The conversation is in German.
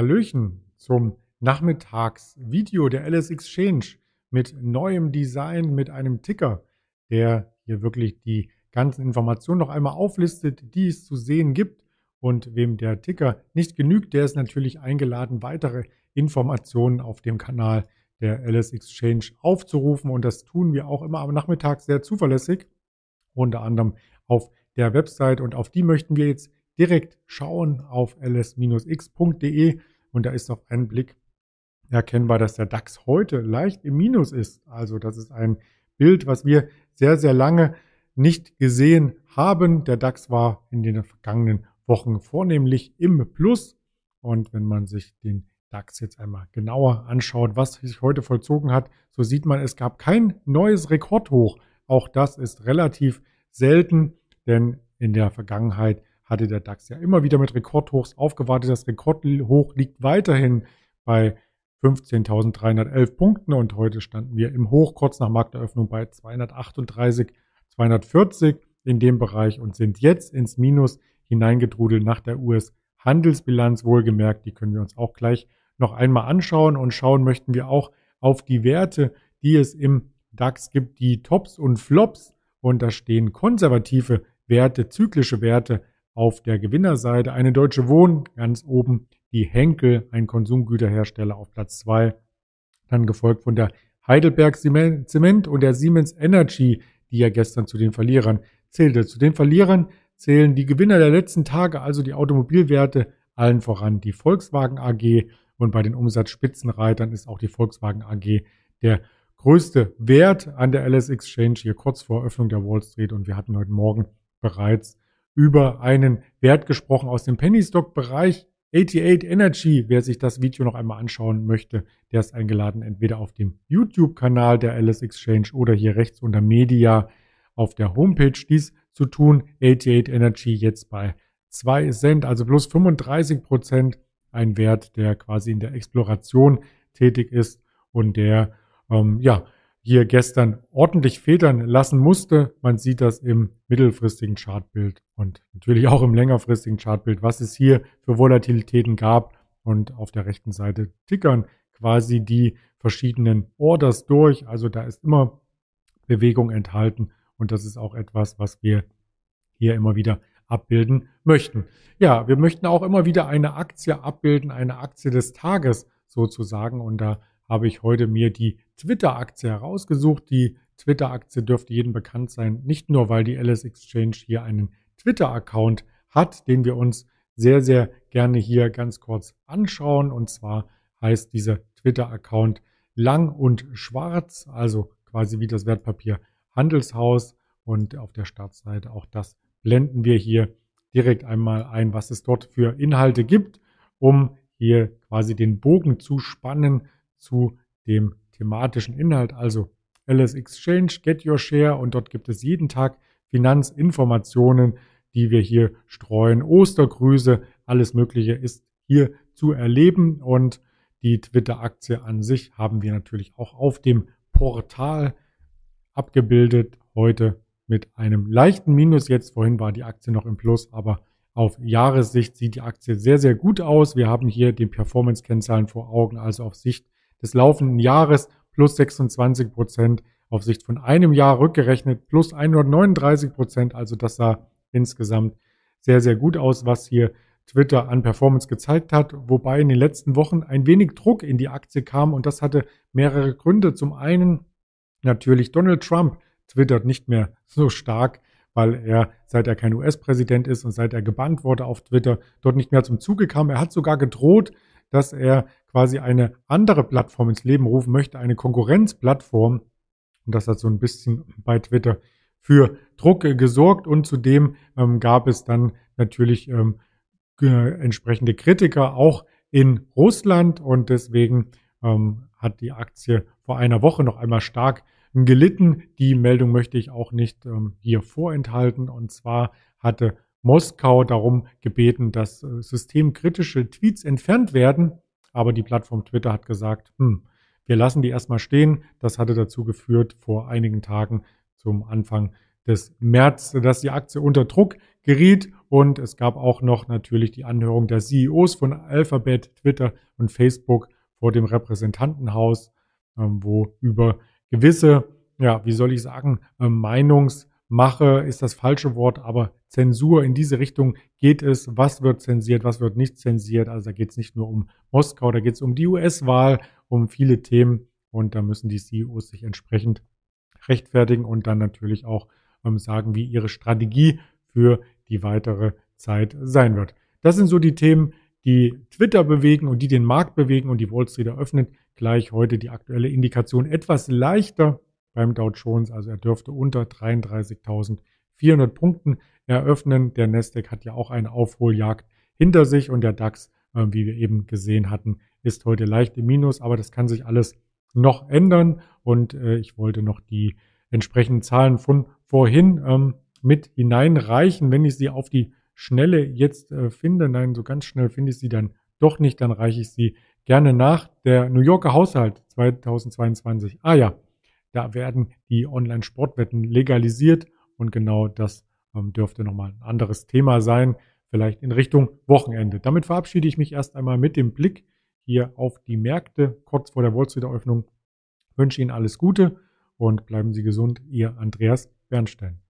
Hallöchen zum Nachmittagsvideo der LS Exchange mit neuem Design, mit einem Ticker, der hier wirklich die ganzen Informationen noch einmal auflistet, die es zu sehen gibt. Und wem der Ticker nicht genügt, der ist natürlich eingeladen, weitere Informationen auf dem Kanal der LS Exchange aufzurufen. Und das tun wir auch immer am Nachmittag sehr zuverlässig, unter anderem auf der Website. Und auf die möchten wir jetzt direkt schauen auf ls-x.de und da ist auf einen Blick erkennbar, dass der DAX heute leicht im Minus ist. Also das ist ein Bild, was wir sehr, sehr lange nicht gesehen haben. Der DAX war in den vergangenen Wochen vornehmlich im Plus. Und wenn man sich den DAX jetzt einmal genauer anschaut, was sich heute vollzogen hat, so sieht man, es gab kein neues Rekordhoch. Auch das ist relativ selten, denn in der Vergangenheit hatte der DAX ja immer wieder mit Rekordhochs aufgewartet. Das Rekordhoch liegt weiterhin bei 15.311 Punkten und heute standen wir im Hoch kurz nach Markteröffnung bei 238, 240 in dem Bereich und sind jetzt ins Minus hineingedrudelt nach der US-Handelsbilanz. Wohlgemerkt, die können wir uns auch gleich noch einmal anschauen und schauen möchten wir auch auf die Werte, die es im DAX gibt, die Tops und Flops und da stehen konservative Werte, zyklische Werte auf der Gewinnerseite eine Deutsche Wohnen ganz oben, die Henkel, ein Konsumgüterhersteller auf Platz zwei, dann gefolgt von der Heidelberg Zement und der Siemens Energy, die ja gestern zu den Verlierern zählte. Zu den Verlierern zählen die Gewinner der letzten Tage, also die Automobilwerte, allen voran die Volkswagen AG und bei den Umsatzspitzenreitern ist auch die Volkswagen AG der größte Wert an der LS Exchange hier kurz vor Öffnung der Wall Street. Und wir hatten heute Morgen bereits über einen Wert gesprochen aus dem Penny Stock Bereich. 88 Energy, wer sich das Video noch einmal anschauen möchte, der ist eingeladen, entweder auf dem YouTube-Kanal der Alice Exchange oder hier rechts unter Media auf der Homepage dies zu tun. 88 Energy jetzt bei 2 Cent, also plus 35 Prozent. Ein Wert, der quasi in der Exploration tätig ist und der, ähm, ja, hier gestern ordentlich federn lassen musste. Man sieht das im mittelfristigen Chartbild und natürlich auch im längerfristigen Chartbild, was es hier für Volatilitäten gab. Und auf der rechten Seite tickern quasi die verschiedenen Orders durch. Also da ist immer Bewegung enthalten und das ist auch etwas, was wir hier immer wieder abbilden möchten. Ja, wir möchten auch immer wieder eine Aktie abbilden, eine Aktie des Tages sozusagen. Und da habe ich heute mir die Twitter-Aktie herausgesucht. Die Twitter-Aktie dürfte jedem bekannt sein, nicht nur weil die LS Exchange hier einen Twitter-Account hat, den wir uns sehr, sehr gerne hier ganz kurz anschauen. Und zwar heißt dieser Twitter-Account lang und schwarz, also quasi wie das Wertpapier Handelshaus. Und auf der Startseite auch das blenden wir hier direkt einmal ein, was es dort für Inhalte gibt, um hier quasi den Bogen zu spannen zu dem thematischen Inhalt, also LS Exchange, Get Your Share und dort gibt es jeden Tag Finanzinformationen, die wir hier streuen. Ostergrüße, alles Mögliche ist hier zu erleben und die Twitter-Aktie an sich haben wir natürlich auch auf dem Portal abgebildet. Heute mit einem leichten Minus. Jetzt vorhin war die Aktie noch im Plus, aber auf Jahressicht sieht die Aktie sehr, sehr gut aus. Wir haben hier die Performance-Kennzahlen vor Augen, also auf Sicht des laufenden Jahres plus 26 Prozent, auf Sicht von einem Jahr rückgerechnet plus 139 Prozent. Also das sah insgesamt sehr, sehr gut aus, was hier Twitter an Performance gezeigt hat, wobei in den letzten Wochen ein wenig Druck in die Aktie kam und das hatte mehrere Gründe. Zum einen natürlich Donald Trump twittert nicht mehr so stark, weil er, seit er kein US-Präsident ist und seit er gebannt wurde auf Twitter, dort nicht mehr zum Zuge kam. Er hat sogar gedroht, dass er quasi eine andere Plattform ins Leben rufen möchte, eine Konkurrenzplattform. Und das hat so ein bisschen bei Twitter für Druck gesorgt und zudem ähm, gab es dann natürlich ähm, entsprechende Kritiker auch in Russland und deswegen ähm, hat die Aktie vor einer Woche noch einmal stark gelitten. Die Meldung möchte ich auch nicht ähm, hier vorenthalten und zwar hatte Moskau darum gebeten, dass äh, systemkritische Tweets entfernt werden. Aber die Plattform Twitter hat gesagt, hm, wir lassen die erstmal stehen. Das hatte dazu geführt vor einigen Tagen zum Anfang des März, dass die Aktie unter Druck geriet. Und es gab auch noch natürlich die Anhörung der CEOs von Alphabet, Twitter und Facebook vor dem Repräsentantenhaus, ähm, wo über gewisse, ja, wie soll ich sagen, ähm, Meinungsmache ist das falsche Wort, aber Zensur in diese Richtung geht es. Was wird zensiert, was wird nicht zensiert? Also da geht es nicht nur um Moskau, da geht es um die US-Wahl, um viele Themen. Und da müssen die CEOs sich entsprechend rechtfertigen und dann natürlich auch ähm, sagen, wie ihre Strategie für die weitere Zeit sein wird. Das sind so die Themen, die Twitter bewegen und die den Markt bewegen und die Wall Street eröffnet. Gleich heute die aktuelle Indikation etwas leichter beim Dow Jones, also er dürfte unter 33.400 Punkten eröffnen. Der Nasdaq hat ja auch eine Aufholjagd hinter sich und der DAX, äh, wie wir eben gesehen hatten, ist heute leicht im Minus, aber das kann sich alles noch ändern und äh, ich wollte noch die entsprechenden Zahlen von vorhin ähm, mit hineinreichen, wenn ich sie auf die Schnelle jetzt äh, finde. Nein, so ganz schnell finde ich sie dann doch nicht, dann reiche ich sie gerne nach. Der New Yorker Haushalt 2022. Ah ja, da werden die Online-Sportwetten legalisiert und genau das ähm, dürfte nochmal ein anderes Thema sein, vielleicht in Richtung Wochenende. Damit verabschiede ich mich erst einmal mit dem Blick hier auf die Märkte kurz vor der Wall Street Eröffnung. Ich wünsche Ihnen alles Gute und bleiben Sie gesund. Ihr Andreas Bernstein.